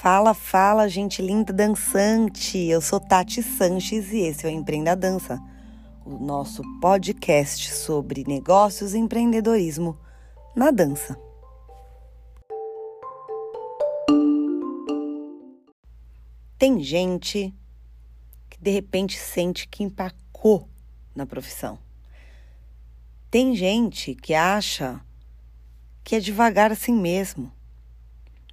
Fala, fala, gente linda dançante. Eu sou Tati Sanches e esse é o Empreenda Dança, o nosso podcast sobre negócios e empreendedorismo na dança. Tem gente que de repente sente que empacou na profissão. Tem gente que acha que é devagar assim mesmo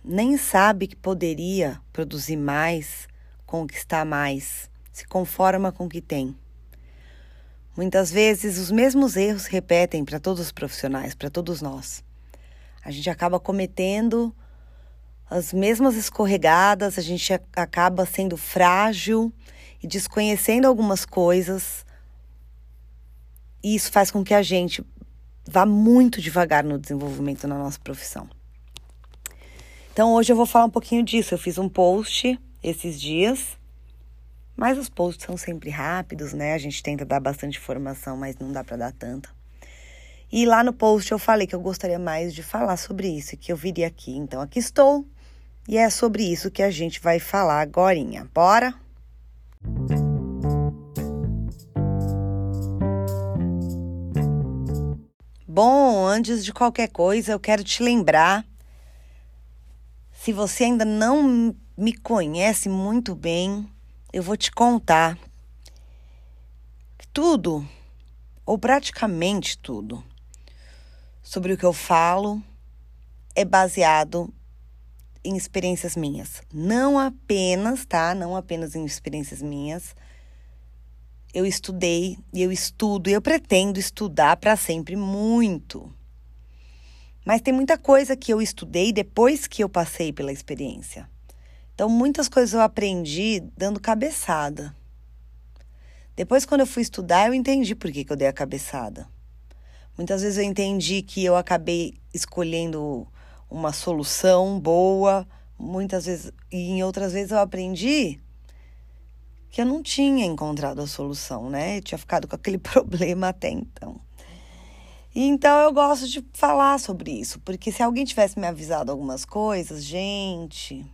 nem sabe que poderia produzir mais, conquistar mais, se conforma com o que tem. Muitas vezes os mesmos erros repetem para todos os profissionais, para todos nós. A gente acaba cometendo as mesmas escorregadas, a gente acaba sendo frágil e desconhecendo algumas coisas. E isso faz com que a gente vá muito devagar no desenvolvimento na nossa profissão. Então hoje eu vou falar um pouquinho disso. Eu fiz um post esses dias, mas os posts são sempre rápidos, né? A gente tenta dar bastante informação, mas não dá para dar tanta. E lá no post eu falei que eu gostaria mais de falar sobre isso que eu viria aqui. Então aqui estou. E é sobre isso que a gente vai falar agora. Bora? Bom, antes de qualquer coisa, eu quero te lembrar se você ainda não me conhece muito bem, eu vou te contar tudo, ou praticamente tudo, sobre o que eu falo é baseado em experiências minhas. Não apenas, tá? Não apenas em experiências minhas. Eu estudei eu estudo e eu pretendo estudar para sempre muito. Mas tem muita coisa que eu estudei depois que eu passei pela experiência. Então, muitas coisas eu aprendi dando cabeçada. Depois, quando eu fui estudar, eu entendi por que, que eu dei a cabeçada. Muitas vezes eu entendi que eu acabei escolhendo uma solução boa, muitas vezes, e em outras vezes eu aprendi que eu não tinha encontrado a solução, né? Eu tinha ficado com aquele problema até então. Então eu gosto de falar sobre isso, porque se alguém tivesse me avisado algumas coisas, gente,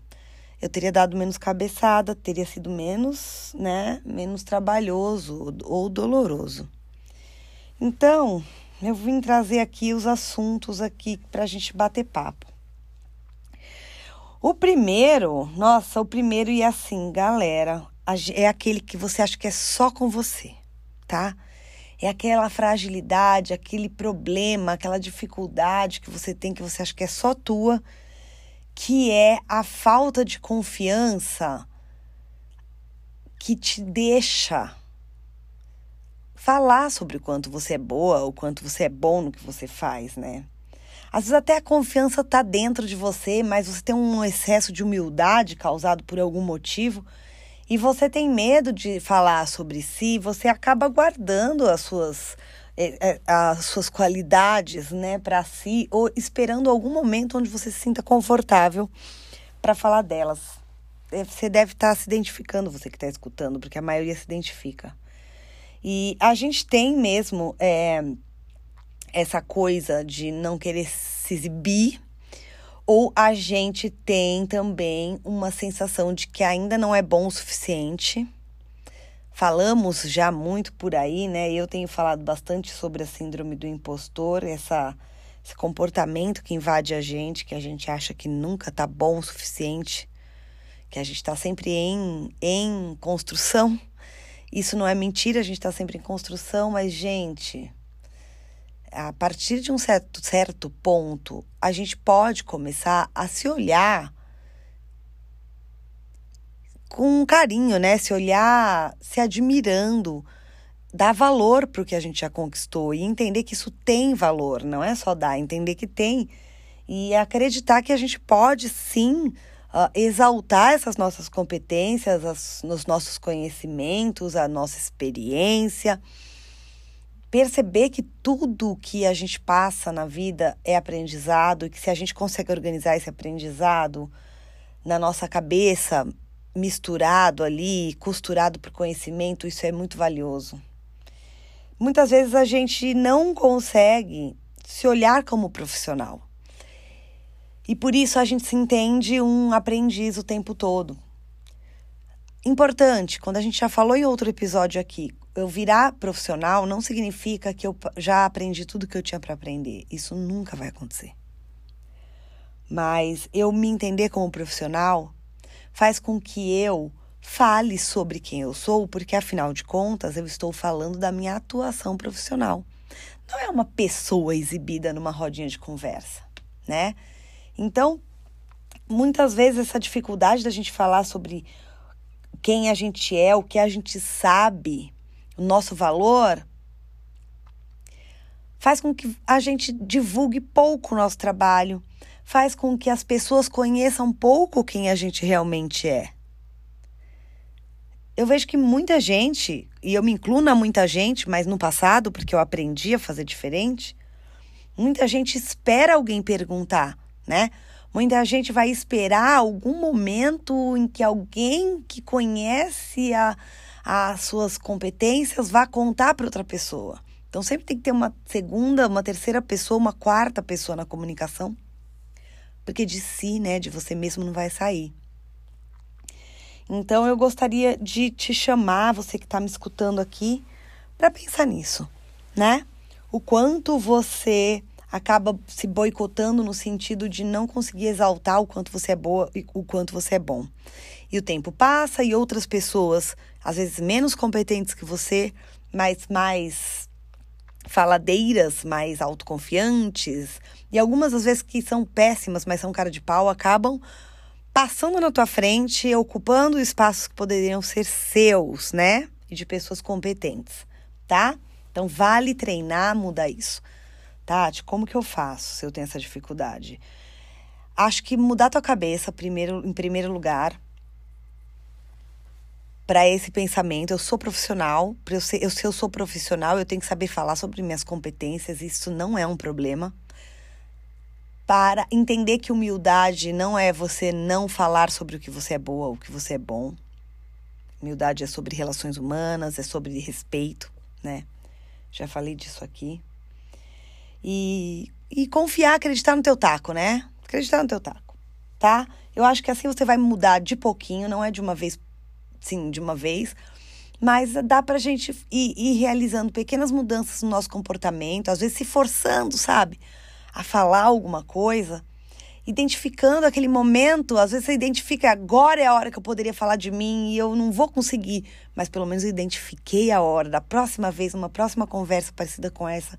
eu teria dado menos cabeçada, teria sido menos, né, menos trabalhoso ou doloroso. Então, eu vim trazer aqui os assuntos aqui para a gente bater papo. O primeiro, nossa, o primeiro e assim, galera, é aquele que você acha que é só com você, tá? É aquela fragilidade, aquele problema, aquela dificuldade que você tem que você acha que é só tua, que é a falta de confiança que te deixa falar sobre o quanto você é boa, o quanto você é bom no que você faz, né? Às vezes até a confiança está dentro de você, mas você tem um excesso de humildade causado por algum motivo e você tem medo de falar sobre si, você acaba guardando as suas eh, eh, as suas qualidades, né, para si ou esperando algum momento onde você se sinta confortável para falar delas. Eh, você deve estar tá se identificando, você que está escutando, porque a maioria se identifica. E a gente tem mesmo é, essa coisa de não querer se exibir ou a gente tem também uma sensação de que ainda não é bom o suficiente. Falamos já muito por aí, né? Eu tenho falado bastante sobre a síndrome do impostor, essa, esse comportamento que invade a gente, que a gente acha que nunca tá bom o suficiente, que a gente está sempre em, em construção. Isso não é mentira, a gente está sempre em construção, mas, gente, a partir de um certo, certo ponto, a gente pode começar a se olhar com carinho, né? Se olhar se admirando, dar valor para o que a gente já conquistou e entender que isso tem valor, não é só dar, entender que tem e acreditar que a gente pode sim uh, exaltar essas nossas competências, as, os nossos conhecimentos, a nossa experiência perceber que tudo que a gente passa na vida é aprendizado e que se a gente consegue organizar esse aprendizado na nossa cabeça, misturado ali, costurado por conhecimento, isso é muito valioso. Muitas vezes a gente não consegue se olhar como profissional. E por isso a gente se entende um aprendiz o tempo todo. Importante, quando a gente já falou em outro episódio aqui, eu virar profissional não significa que eu já aprendi tudo que eu tinha para aprender. Isso nunca vai acontecer. Mas eu me entender como profissional faz com que eu fale sobre quem eu sou, porque afinal de contas eu estou falando da minha atuação profissional. Não é uma pessoa exibida numa rodinha de conversa, né? Então, muitas vezes essa dificuldade da gente falar sobre quem a gente é, o que a gente sabe, o nosso valor, faz com que a gente divulgue pouco o nosso trabalho, faz com que as pessoas conheçam pouco quem a gente realmente é eu vejo que muita gente, e eu me incluo na muita gente, mas no passado, porque eu aprendi a fazer diferente, muita gente espera alguém perguntar, né? Muita gente vai esperar algum momento em que alguém que conhece a, as suas competências vá contar para outra pessoa. Então sempre tem que ter uma segunda, uma terceira pessoa, uma quarta pessoa na comunicação. Porque de si, né, de você mesmo não vai sair. Então eu gostaria de te chamar, você que está me escutando aqui, para pensar nisso, né? O quanto você acaba se boicotando no sentido de não conseguir exaltar o quanto você é boa e o quanto você é bom. E o tempo passa e outras pessoas, às vezes menos competentes que você, mas mais faladeiras, mais autoconfiantes, e algumas às vezes que são péssimas, mas são cara de pau, acabam passando na tua frente, ocupando espaços que poderiam ser seus, né? E de pessoas competentes, tá? Então vale treinar, mudar isso. Tati, como que eu faço se eu tenho essa dificuldade? Acho que mudar tua cabeça primeiro, em primeiro lugar para esse pensamento. Eu sou profissional, eu, ser, eu, se eu sou profissional, eu tenho que saber falar sobre minhas competências, isso não é um problema para entender que humildade não é você não falar sobre o que você é boa o que você é bom. Humildade é sobre relações humanas, é sobre respeito, né? Já falei disso aqui. E, e confiar, acreditar no teu taco, né? Acreditar no teu taco, tá? Eu acho que assim você vai mudar de pouquinho, não é de uma vez, sim, de uma vez, mas dá pra gente ir, ir realizando pequenas mudanças no nosso comportamento, às vezes se forçando, sabe? a falar alguma coisa, identificando aquele momento, às vezes você identifica agora é a hora que eu poderia falar de mim e eu não vou conseguir, mas pelo menos eu identifiquei a hora. Da próxima vez, uma próxima conversa parecida com essa,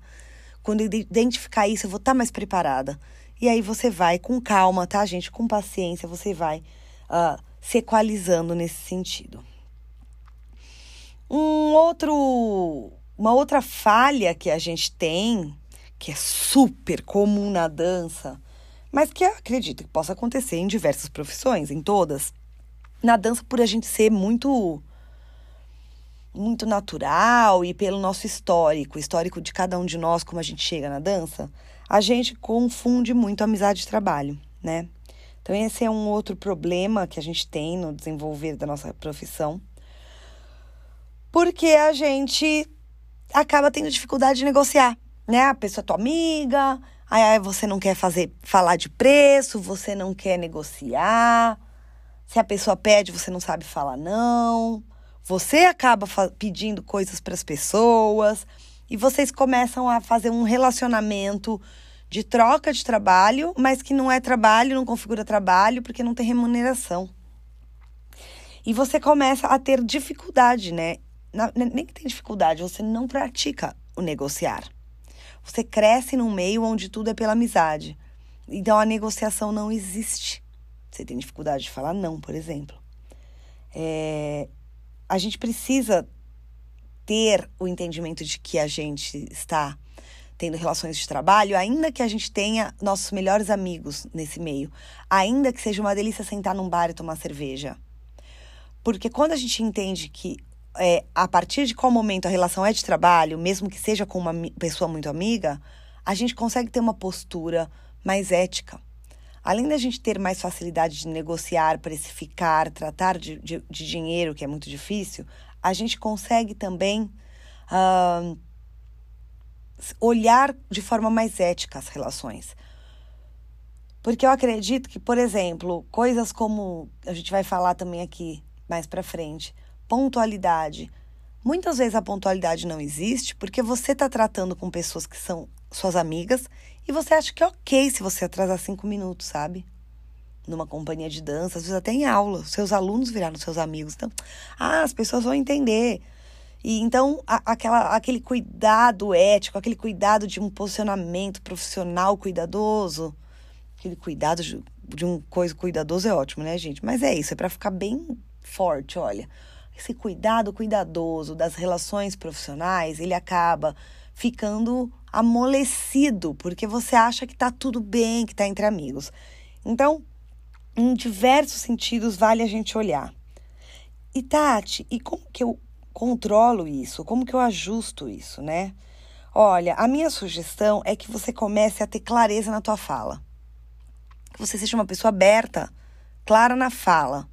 quando eu identificar isso, eu vou estar tá mais preparada. E aí você vai com calma, tá, gente? Com paciência, você vai uh, se equalizando nesse sentido. Um outro, uma outra falha que a gente tem que é super comum na dança, mas que acredito que possa acontecer em diversas profissões, em todas. Na dança, por a gente ser muito muito natural e pelo nosso histórico, histórico de cada um de nós, como a gente chega na dança, a gente confunde muito amizade e trabalho, né? Então, esse é um outro problema que a gente tem no desenvolver da nossa profissão. Porque a gente acaba tendo dificuldade de negociar né? A pessoa é tua amiga, aí você não quer fazer falar de preço, você não quer negociar. Se a pessoa pede, você não sabe falar não. Você acaba pedindo coisas para as pessoas e vocês começam a fazer um relacionamento de troca de trabalho, mas que não é trabalho, não configura trabalho porque não tem remuneração. E você começa a ter dificuldade, né? Nem que tem dificuldade, você não pratica o negociar. Você cresce num meio onde tudo é pela amizade. Então a negociação não existe. Você tem dificuldade de falar não, por exemplo. É, a gente precisa ter o entendimento de que a gente está tendo relações de trabalho, ainda que a gente tenha nossos melhores amigos nesse meio, ainda que seja uma delícia sentar num bar e tomar cerveja. Porque quando a gente entende que é, a partir de qual momento a relação é de trabalho, mesmo que seja com uma pessoa muito amiga, a gente consegue ter uma postura mais ética. Além da gente ter mais facilidade de negociar, precificar, tratar de, de, de dinheiro, que é muito difícil, a gente consegue também uh, olhar de forma mais ética as relações. Porque eu acredito que, por exemplo, coisas como a gente vai falar também aqui mais para frente, pontualidade. Muitas vezes a pontualidade não existe porque você está tratando com pessoas que são suas amigas e você acha que é ok se você atrasar cinco minutos, sabe? Numa companhia de dança, às vezes até em aula, seus alunos viraram seus amigos. Então, ah, as pessoas vão entender. E então, a, aquela, aquele cuidado ético, aquele cuidado de um posicionamento profissional cuidadoso, aquele cuidado de, de um coisa cuidadoso é ótimo, né, gente? Mas é isso, é para ficar bem forte, olha. Esse cuidado cuidadoso das relações profissionais, ele acaba ficando amolecido, porque você acha que tá tudo bem, que tá entre amigos. Então, em diversos sentidos, vale a gente olhar. E Tati, e como que eu controlo isso? Como que eu ajusto isso, né? Olha, a minha sugestão é que você comece a ter clareza na tua fala. Que você seja uma pessoa aberta, clara na fala.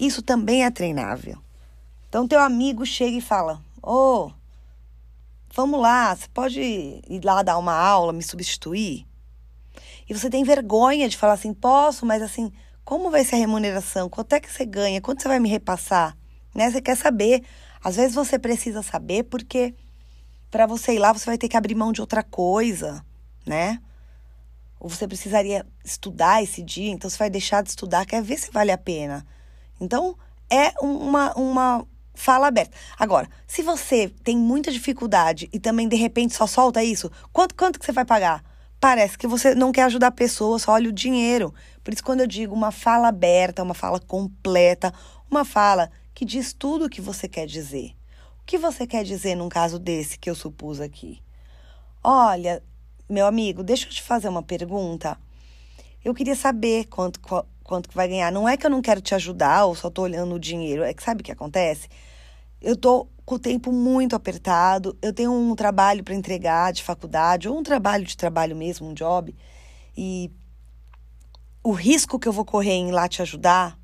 Isso também é treinável. Então, teu amigo chega e fala: Ô, oh, vamos lá, você pode ir lá dar uma aula, me substituir? E você tem vergonha de falar assim: posso, mas assim, como vai ser a remuneração? Quanto é que você ganha? Quanto você vai me repassar? Né? Você quer saber. Às vezes você precisa saber porque para você ir lá você vai ter que abrir mão de outra coisa, né? Ou você precisaria estudar esse dia, então você vai deixar de estudar, quer ver se vale a pena. Então, é uma, uma fala aberta. Agora, se você tem muita dificuldade e também de repente só solta isso, quanto, quanto que você vai pagar? Parece que você não quer ajudar a pessoa, só olha o dinheiro. Por isso, quando eu digo uma fala aberta, uma fala completa, uma fala que diz tudo o que você quer dizer. O que você quer dizer num caso desse que eu supus aqui? Olha, meu amigo, deixa eu te fazer uma pergunta. Eu queria saber quanto, quanto que vai ganhar. Não é que eu não quero te ajudar ou só tô olhando o dinheiro. É que sabe o que acontece? Eu tô com o tempo muito apertado, eu tenho um trabalho para entregar de faculdade, ou um trabalho de trabalho mesmo, um job, e o risco que eu vou correr em ir lá te ajudar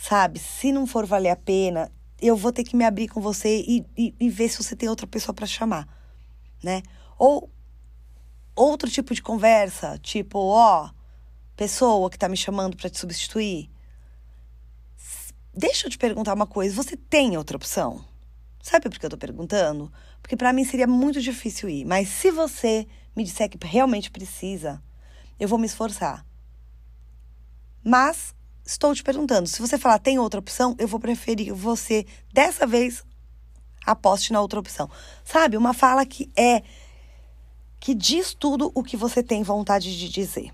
sabe? Se não for valer a pena, eu vou ter que me abrir com você e, e, e ver se você tem outra pessoa para chamar, né? Ou outro tipo de conversa, tipo, ó, pessoa que tá me chamando para te substituir. Deixa eu te perguntar uma coisa, você tem outra opção? Sabe por que eu tô perguntando? Porque para mim seria muito difícil ir, mas se você me disser que realmente precisa, eu vou me esforçar. Mas estou te perguntando. Se você falar tem outra opção, eu vou preferir você dessa vez aposte na outra opção. Sabe? Uma fala que é que diz tudo o que você tem vontade de dizer.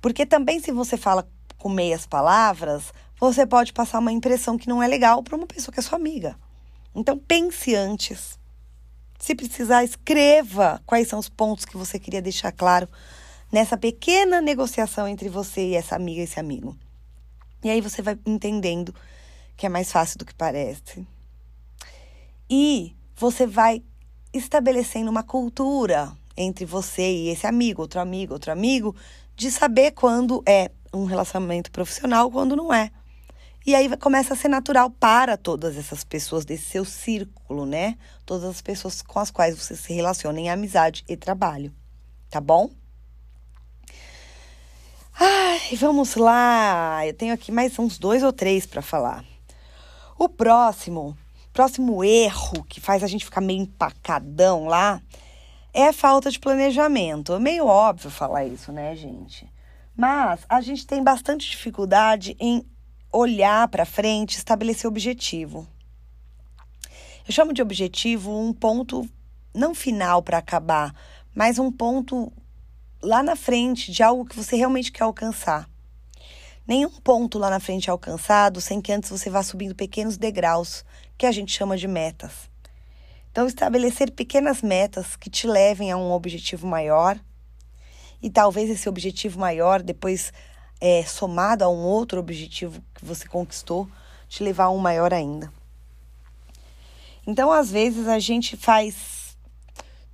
Porque também se você fala com meias palavras, você pode passar uma impressão que não é legal para uma pessoa que é sua amiga. Então pense antes. Se precisar, escreva quais são os pontos que você queria deixar claro nessa pequena negociação entre você e essa amiga e esse amigo. E aí você vai entendendo que é mais fácil do que parece. E você vai estabelecendo uma cultura entre você e esse amigo, outro amigo, outro amigo, de saber quando é um relacionamento profissional, quando não é. E aí começa a ser natural para todas essas pessoas desse seu círculo, né? Todas as pessoas com as quais você se relaciona em amizade e trabalho. Tá bom? Ai, vamos lá. Eu tenho aqui mais uns dois ou três para falar. O próximo, próximo erro que faz a gente ficar meio empacadão lá é a falta de planejamento. É meio óbvio falar isso, né, gente? Mas a gente tem bastante dificuldade em olhar para frente, estabelecer objetivo. Eu chamo de objetivo um ponto não final para acabar, mas um ponto lá na frente de algo que você realmente quer alcançar. Nenhum ponto lá na frente é alcançado sem que antes você vá subindo pequenos degraus, que a gente chama de metas. Então, estabelecer pequenas metas que te levem a um objetivo maior, e talvez esse objetivo maior, depois é, somado a um outro objetivo que você conquistou, te levar a um maior ainda. Então, às vezes, a gente faz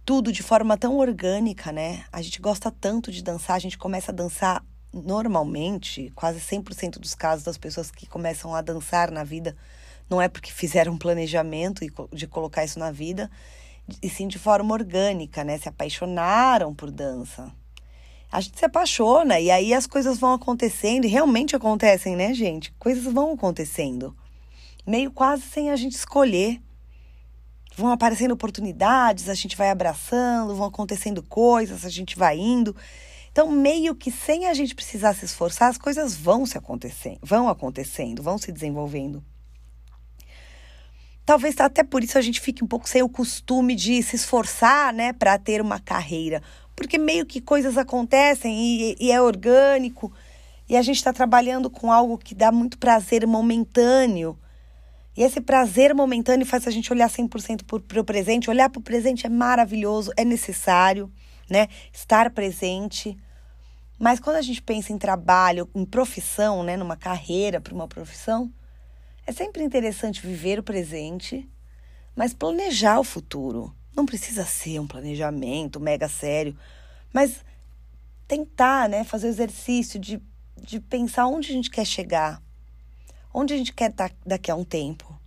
tudo de forma tão orgânica, né? A gente gosta tanto de dançar, a gente começa a dançar normalmente, quase 100% dos casos das pessoas que começam a dançar na vida, não é porque fizeram um planejamento de colocar isso na vida, e sim de forma orgânica, né? Se apaixonaram por dança. a gente se apaixona e aí as coisas vão acontecendo e realmente acontecem, né, gente? Coisas vão acontecendo. Meio quase sem a gente escolher. Vão aparecendo oportunidades, a gente vai abraçando, vão acontecendo coisas, a gente vai indo. Então, meio que sem a gente precisar se esforçar, as coisas vão se acontecendo, vão acontecendo, vão se desenvolvendo. Talvez até por isso a gente fique um pouco sem o costume de se esforçar, né, para ter uma carreira, porque meio que coisas acontecem e, e é orgânico e a gente está trabalhando com algo que dá muito prazer momentâneo. E esse prazer momentâneo faz a gente olhar 100% para o presente. Olhar para o presente é maravilhoso, é necessário, né? Estar presente. Mas quando a gente pensa em trabalho, em profissão, né? Numa carreira para uma profissão, é sempre interessante viver o presente, mas planejar o futuro. Não precisa ser um planejamento mega sério, mas tentar, né, fazer o exercício de, de pensar onde a gente quer chegar, onde a gente quer estar daqui a um tempo.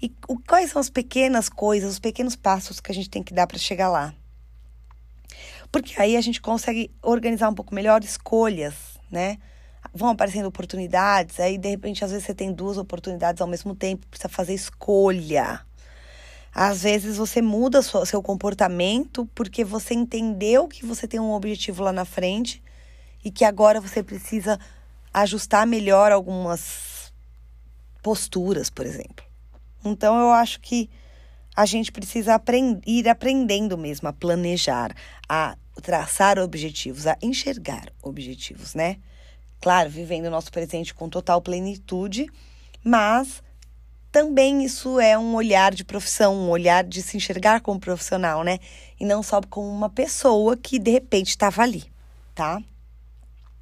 E quais são as pequenas coisas, os pequenos passos que a gente tem que dar para chegar lá. Porque aí a gente consegue organizar um pouco melhor escolhas, né? vão aparecendo oportunidades, aí de repente às vezes você tem duas oportunidades ao mesmo tempo, precisa fazer escolha. Às vezes você muda seu comportamento porque você entendeu que você tem um objetivo lá na frente e que agora você precisa ajustar melhor algumas posturas, por exemplo. Então eu acho que a gente precisa aprend ir aprendendo mesmo a planejar, a traçar objetivos, a enxergar objetivos, né? Claro, vivendo o nosso presente com total plenitude, mas também isso é um olhar de profissão, um olhar de se enxergar como profissional, né? E não só como uma pessoa que de repente estava ali, tá?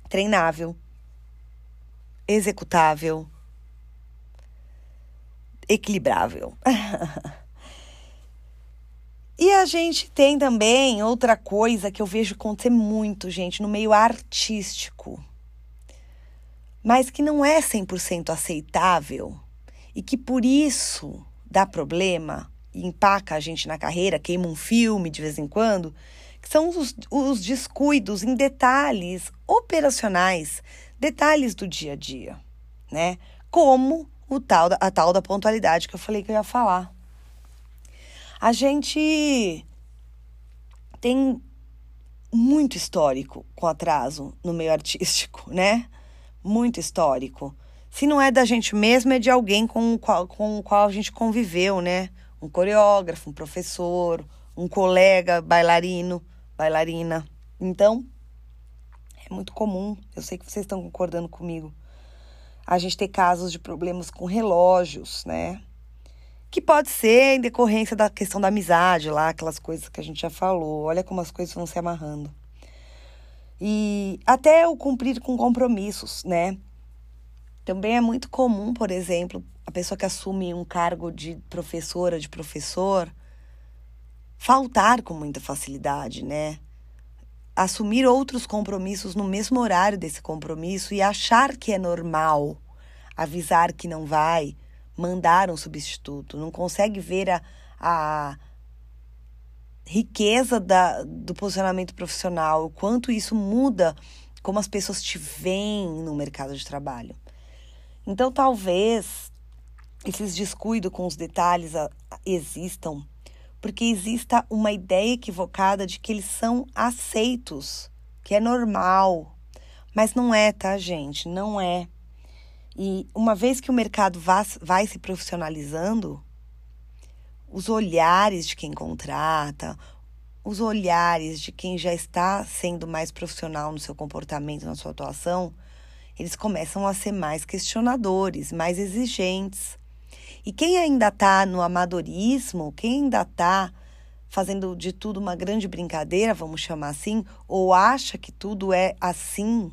Treinável, executável, equilibrável. e a gente tem também outra coisa que eu vejo acontecer muito, gente, no meio artístico mas que não é 100% aceitável e que por isso dá problema e empaca a gente na carreira, queima um filme de vez em quando, que são os, os descuidos em detalhes operacionais, detalhes do dia a dia, né? Como o tal, a tal da pontualidade que eu falei que eu ia falar. A gente tem muito histórico com atraso no meio artístico, né? muito histórico. Se não é da gente mesmo, é de alguém com o qual, com o qual a gente conviveu, né? Um coreógrafo, um professor, um colega bailarino, bailarina. Então, é muito comum, eu sei que vocês estão concordando comigo, a gente ter casos de problemas com relógios, né? Que pode ser em decorrência da questão da amizade lá, aquelas coisas que a gente já falou. Olha como as coisas vão se amarrando. E até o cumprir com compromissos, né? Também é muito comum, por exemplo, a pessoa que assume um cargo de professora, de professor, faltar com muita facilidade, né? Assumir outros compromissos no mesmo horário desse compromisso e achar que é normal avisar que não vai, mandar um substituto, não consegue ver a, a riqueza da, do posicionamento profissional, o quanto isso muda como as pessoas te veem no mercado de trabalho. Então, talvez esses descuidos com os detalhes existam, porque exista uma ideia equivocada de que eles são aceitos, que é normal. Mas não é, tá, gente? Não é. E uma vez que o mercado vai, vai se profissionalizando, os olhares de quem contrata, os olhares de quem já está sendo mais profissional no seu comportamento, na sua atuação, eles começam a ser mais questionadores, mais exigentes. E quem ainda está no amadorismo, quem ainda está fazendo de tudo uma grande brincadeira, vamos chamar assim, ou acha que tudo é assim,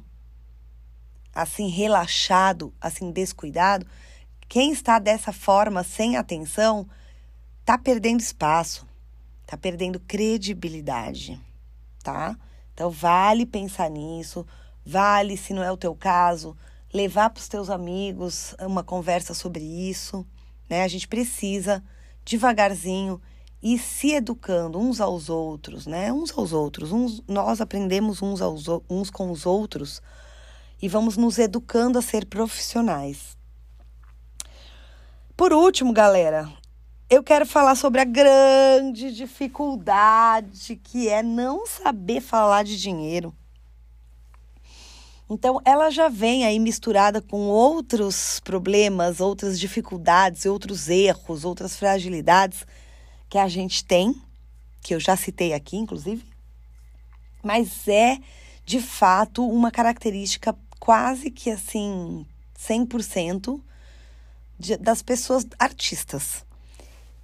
assim relaxado, assim descuidado, quem está dessa forma, sem atenção, tá perdendo espaço, tá perdendo credibilidade, tá? Então vale pensar nisso, vale, se não é o teu caso, levar para os teus amigos uma conversa sobre isso, né? A gente precisa devagarzinho e se educando uns aos outros, né? Uns aos outros, uns, nós aprendemos uns, aos, uns com os outros e vamos nos educando a ser profissionais. Por último, galera, eu quero falar sobre a grande dificuldade que é não saber falar de dinheiro. Então, ela já vem aí misturada com outros problemas, outras dificuldades, outros erros, outras fragilidades que a gente tem, que eu já citei aqui, inclusive. Mas é, de fato, uma característica quase que assim, 100% de, das pessoas artistas.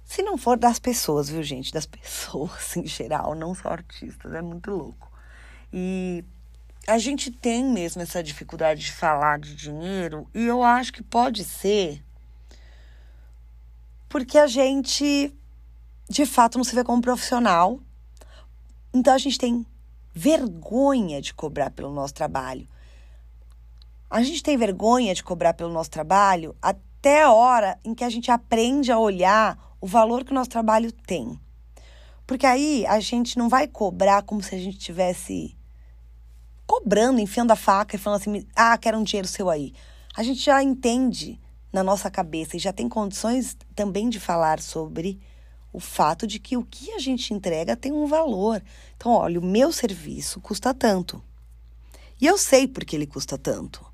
Se não for das pessoas, viu, gente? Das pessoas em geral, não só artistas, é muito louco. E a gente tem mesmo essa dificuldade de falar de dinheiro, e eu acho que pode ser porque a gente de fato não se vê como profissional. Então a gente tem vergonha de cobrar pelo nosso trabalho. A gente tem vergonha de cobrar pelo nosso trabalho até a hora em que a gente aprende a olhar o valor que o nosso trabalho tem. Porque aí a gente não vai cobrar como se a gente tivesse cobrando, enfiando a faca e falando assim: ah, quero um dinheiro seu aí. A gente já entende na nossa cabeça e já tem condições também de falar sobre o fato de que o que a gente entrega tem um valor. Então, olha, o meu serviço custa tanto. E eu sei porque ele custa tanto.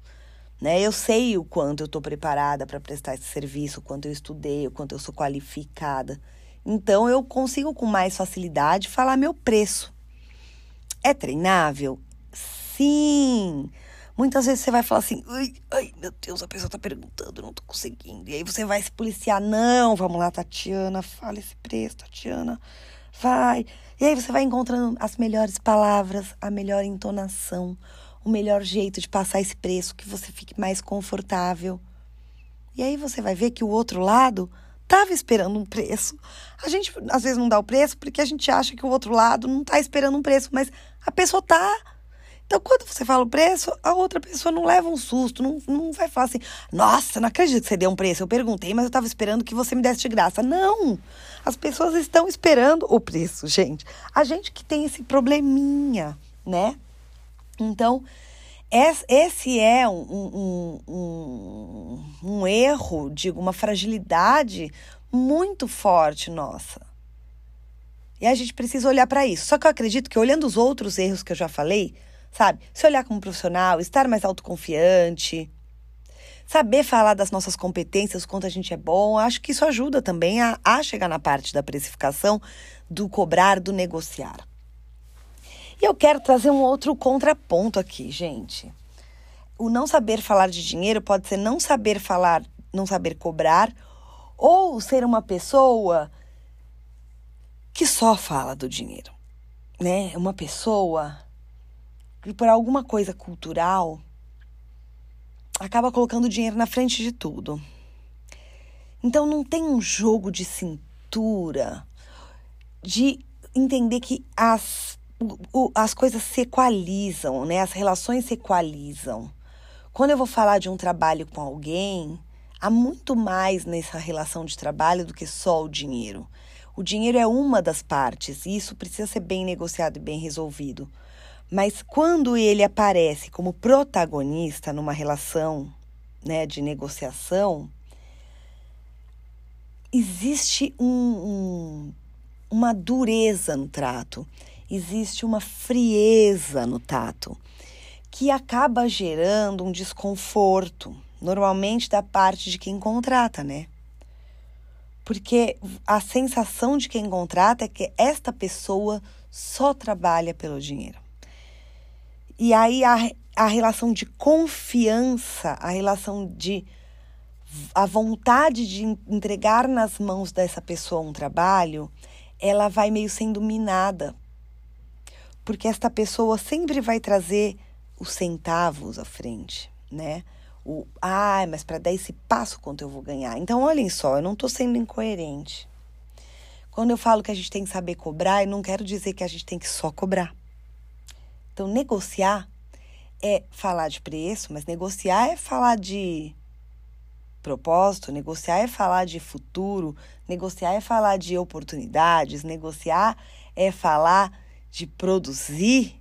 Né? Eu sei o quanto eu estou preparada para prestar esse serviço, o quanto eu estudei, o quanto eu sou qualificada. Então, eu consigo com mais facilidade falar meu preço. É treinável? Sim! Muitas vezes você vai falar assim, ai, ai, meu Deus, a pessoa tá perguntando, não tô conseguindo. E aí você vai se policiar, não, vamos lá, Tatiana, fala esse preço, Tatiana, vai. E aí você vai encontrando as melhores palavras, a melhor entonação, o melhor jeito de passar esse preço, que você fique mais confortável. E aí você vai ver que o outro lado estava esperando um preço. A gente às vezes não dá o preço porque a gente acha que o outro lado não está esperando um preço, mas a pessoa tá então, quando você fala o preço, a outra pessoa não leva um susto, não, não vai falar assim, nossa, não acredito que você deu um preço. Eu perguntei, mas eu estava esperando que você me desse de graça. Não! As pessoas estão esperando o preço, gente. A gente que tem esse probleminha, né? Então, esse é um, um, um, um erro, digo, uma fragilidade muito forte nossa. E a gente precisa olhar para isso. Só que eu acredito que olhando os outros erros que eu já falei, sabe? Se olhar como profissional, estar mais autoconfiante, saber falar das nossas competências, quanto a gente é bom, acho que isso ajuda também a, a chegar na parte da precificação, do cobrar, do negociar. E eu quero trazer um outro contraponto aqui, gente. O não saber falar de dinheiro pode ser não saber falar, não saber cobrar, ou ser uma pessoa que só fala do dinheiro, né? Uma pessoa por alguma coisa cultural, acaba colocando dinheiro na frente de tudo. Então não tem um jogo de cintura, de entender que as, o, as coisas se equalizam, né? As relações se equalizam. Quando eu vou falar de um trabalho com alguém, há muito mais nessa relação de trabalho do que só o dinheiro. O dinheiro é uma das partes e isso precisa ser bem negociado e bem resolvido. Mas quando ele aparece como protagonista numa relação né, de negociação, existe um, um, uma dureza no trato, existe uma frieza no tato, que acaba gerando um desconforto, normalmente da parte de quem contrata, né? Porque a sensação de quem contrata é que esta pessoa só trabalha pelo dinheiro. E aí a, a relação de confiança, a relação de a vontade de entregar nas mãos dessa pessoa um trabalho, ela vai meio sendo minada. Porque esta pessoa sempre vai trazer os centavos à frente, né? O, ah, mas para dar esse passo, quanto eu vou ganhar? Então, olhem só, eu não estou sendo incoerente. Quando eu falo que a gente tem que saber cobrar, eu não quero dizer que a gente tem que só cobrar. Então, negociar é falar de preço, mas negociar é falar de propósito, negociar é falar de futuro, negociar é falar de oportunidades, negociar é falar de produzir,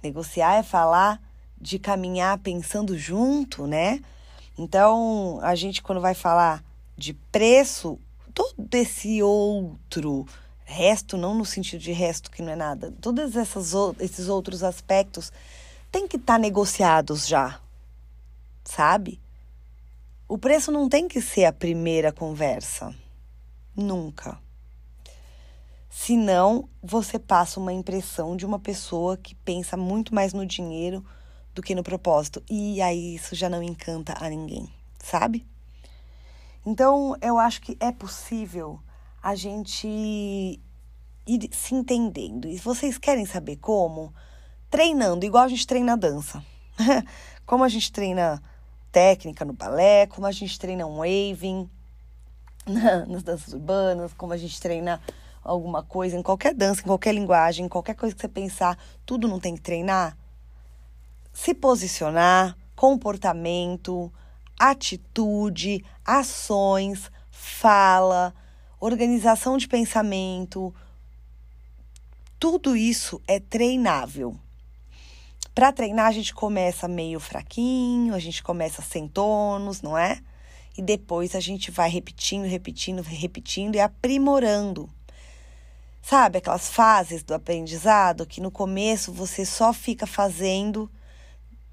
negociar é falar de caminhar pensando junto, né? Então, a gente quando vai falar de preço, todo esse outro resto, não no sentido de resto que não é nada, todos esses outros aspectos tem que estar tá negociados já, sabe? O preço não tem que ser a primeira conversa. Nunca. Senão, você passa uma impressão de uma pessoa que pensa muito mais no dinheiro do que no propósito. E aí isso já não encanta a ninguém, sabe? Então, eu acho que é possível a gente ir se entendendo. E vocês querem saber como? Treinando, igual a gente treina dança. como a gente treina técnica no balé, como a gente treina um waving nas danças urbanas, como a gente treina alguma coisa em qualquer dança, em qualquer linguagem, em qualquer coisa que você pensar, tudo não tem que treinar. Se posicionar, comportamento, atitude, ações, fala, organização de pensamento, tudo isso é treinável. Para treinar, a gente começa meio fraquinho, a gente começa sem tônus, não é? E depois a gente vai repetindo, repetindo, repetindo e aprimorando. Sabe aquelas fases do aprendizado que no começo você só fica fazendo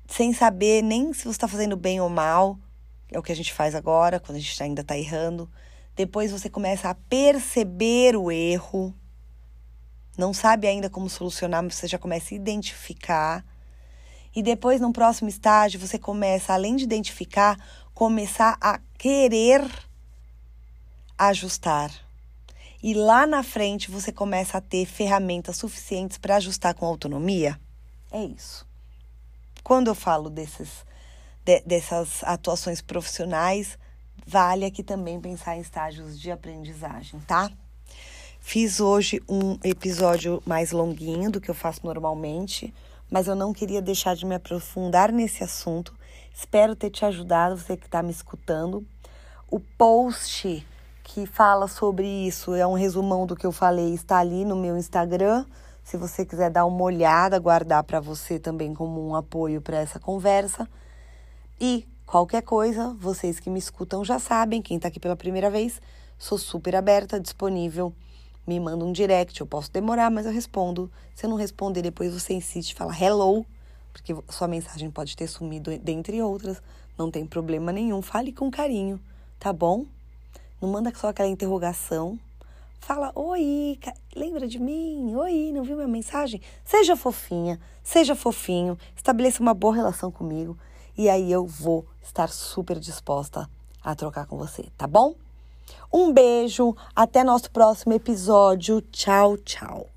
sem saber nem se você está fazendo bem ou mal, é o que a gente faz agora, quando a gente ainda está errando. Depois você começa a perceber o erro, não sabe ainda como solucionar, mas você já começa a identificar. E depois, no próximo estágio, você começa, além de identificar, começar a querer ajustar. E lá na frente você começa a ter ferramentas suficientes para ajustar com autonomia. É isso. Quando eu falo desses, de, dessas atuações profissionais, vale aqui também pensar em estágios de aprendizagem, tá? Fiz hoje um episódio mais longuinho do que eu faço normalmente mas eu não queria deixar de me aprofundar nesse assunto. Espero ter te ajudado, você que está me escutando. O post que fala sobre isso é um resumão do que eu falei, está ali no meu Instagram. Se você quiser dar uma olhada, guardar para você também como um apoio para essa conversa. E qualquer coisa, vocês que me escutam já sabem, quem está aqui pela primeira vez, sou super aberta, disponível me manda um direct. Eu posso demorar, mas eu respondo. Se eu não responder, depois você insiste, fala hello, porque sua mensagem pode ter sumido, dentre outras. Não tem problema nenhum. Fale com carinho, tá bom? Não manda só aquela interrogação. Fala, oi, lembra de mim? Oi, não viu minha mensagem? Seja fofinha, seja fofinho, estabeleça uma boa relação comigo e aí eu vou estar super disposta a trocar com você, tá bom? Um beijo, até nosso próximo episódio. Tchau, tchau.